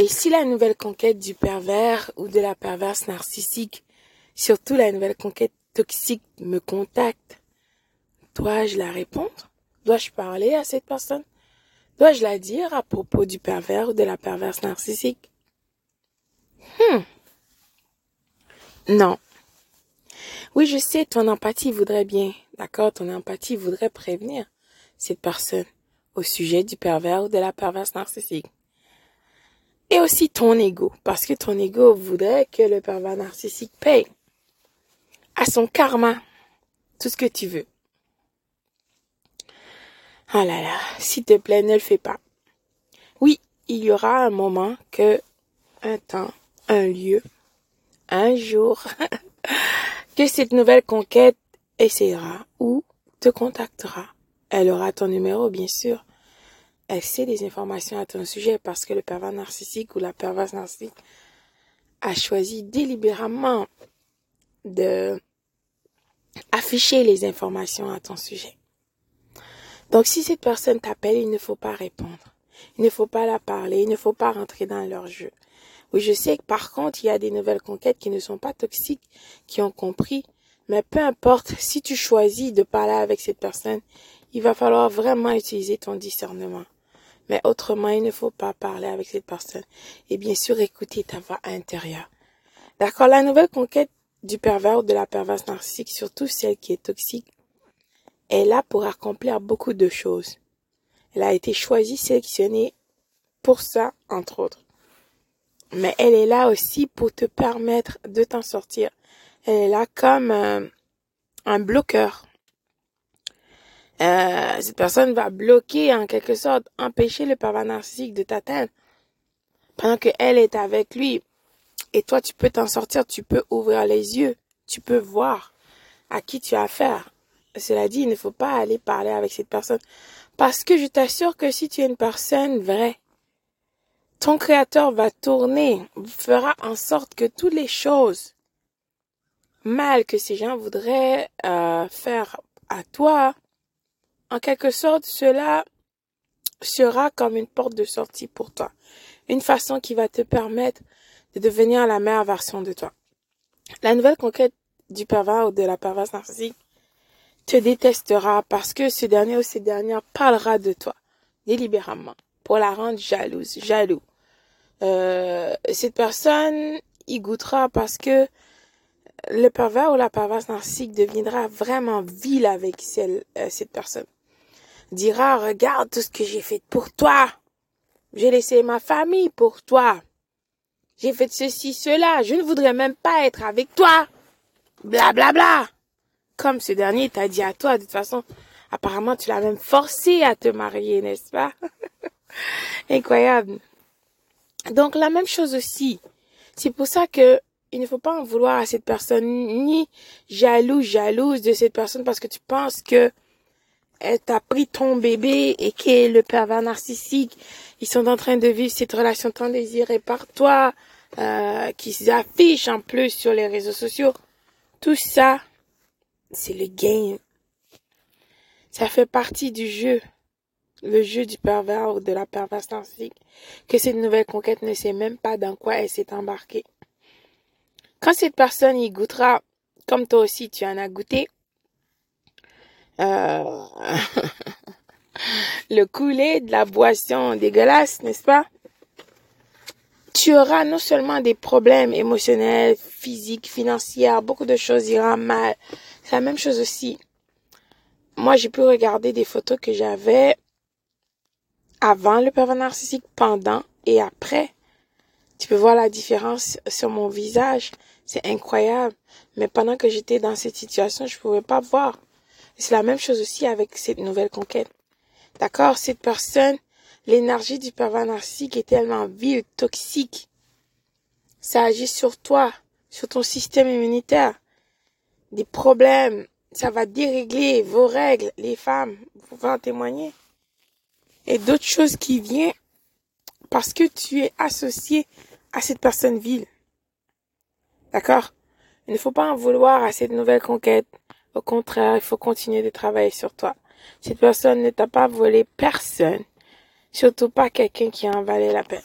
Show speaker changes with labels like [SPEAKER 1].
[SPEAKER 1] Et si la nouvelle conquête du pervers ou de la perverse narcissique, surtout la nouvelle conquête toxique, me contacte, dois-je la répondre? Dois-je parler à cette personne? Dois-je la dire à propos du pervers ou de la perverse narcissique? Hmm. Non. Oui, je sais, ton empathie voudrait bien, d'accord, ton empathie voudrait prévenir cette personne au sujet du pervers ou de la perverse narcissique. Et aussi ton ego, parce que ton ego voudrait que le pervers narcissique paye à son karma tout ce que tu veux. Oh là là, s'il te plaît, ne le fais pas. Oui, il y aura un moment que, un temps, un lieu, un jour, que cette nouvelle conquête essaiera ou te contactera. Elle aura ton numéro, bien sûr. Sait des informations à ton sujet parce que le pervers narcissique ou la perverse narcissique a choisi délibérément de afficher les informations à ton sujet. Donc si cette personne t'appelle, il ne faut pas répondre. Il ne faut pas la parler, il ne faut pas rentrer dans leur jeu. Oui, je sais que par contre, il y a des nouvelles conquêtes qui ne sont pas toxiques, qui ont compris. Mais peu importe, si tu choisis de parler avec cette personne, il va falloir vraiment utiliser ton discernement. Mais autrement, il ne faut pas parler avec cette personne. Et bien sûr, écouter ta voix intérieure. D'accord La nouvelle conquête du pervers ou de la perverse narcissique, surtout celle qui est toxique, est là pour accomplir beaucoup de choses. Elle a été choisie, sélectionnée pour ça, entre autres mais elle est là aussi pour te permettre de t'en sortir. Elle est là comme euh, un bloqueur. Euh, cette personne va bloquer en quelque sorte, empêcher le pervers narcissique de t'atteindre pendant qu'elle est avec lui. Et toi, tu peux t'en sortir, tu peux ouvrir les yeux, tu peux voir à qui tu as affaire. Cela dit, il ne faut pas aller parler avec cette personne parce que je t'assure que si tu es une personne vraie, ton créateur va tourner, fera en sorte que toutes les choses mal que ces gens voudraient euh, faire à toi, en quelque sorte, cela sera comme une porte de sortie pour toi. Une façon qui va te permettre de devenir la meilleure version de toi. La nouvelle conquête du pervers ou de la perverse narcissique te détestera parce que ce dernier ou cette dernière parlera de toi délibérément pour la rendre jalouse, jaloux. Euh, cette personne y goûtera parce que le pervers ou la perverse narcissique deviendra vraiment vil avec euh, cette personne. Dira, regarde tout ce que j'ai fait pour toi. J'ai laissé ma famille pour toi. J'ai fait ceci, cela. Je ne voudrais même pas être avec toi. Bla bla bla. Comme ce dernier t'a dit à toi, de toute façon, apparemment tu l'as même forcé à te marier, n'est-ce pas? Incroyable. Donc la même chose aussi. C'est pour ça que il ne faut pas en vouloir à cette personne ni jaloux, jalouse de cette personne parce que tu penses que elle t'a pris ton bébé et est le pervers narcissique. Ils sont en train de vivre cette relation tant désirée par toi, euh, qui s'affiche en plus sur les réseaux sociaux. Tout ça, c'est le game. Ça fait partie du jeu le jeu du pervers ou de la perverse narcissique, que cette nouvelle conquête ne sait même pas dans quoi elle s'est embarquée. Quand cette personne y goûtera, comme toi aussi tu en as goûté, euh, le couler de la boisson dégueulasse, n'est-ce pas? Tu auras non seulement des problèmes émotionnels, physiques, financiers, beaucoup de choses iront mal. C'est la même chose aussi. Moi, j'ai pu regarder des photos que j'avais avant le pervers narcissique, pendant et après. Tu peux voir la différence sur mon visage. C'est incroyable. Mais pendant que j'étais dans cette situation, je pouvais pas voir. C'est la même chose aussi avec cette nouvelle conquête. D'accord? Cette personne, l'énergie du pervers narcissique est tellement vile, toxique. Ça agit sur toi, sur ton système immunitaire. Des problèmes. Ça va dérégler vos règles. Les femmes, vous pouvez en témoigner et d'autres choses qui viennent parce que tu es associé à cette personne vile. D'accord? Il ne faut pas en vouloir à cette nouvelle conquête. Au contraire, il faut continuer de travailler sur toi. Cette personne ne t'a pas volé personne. Surtout pas quelqu'un qui en valait la peine.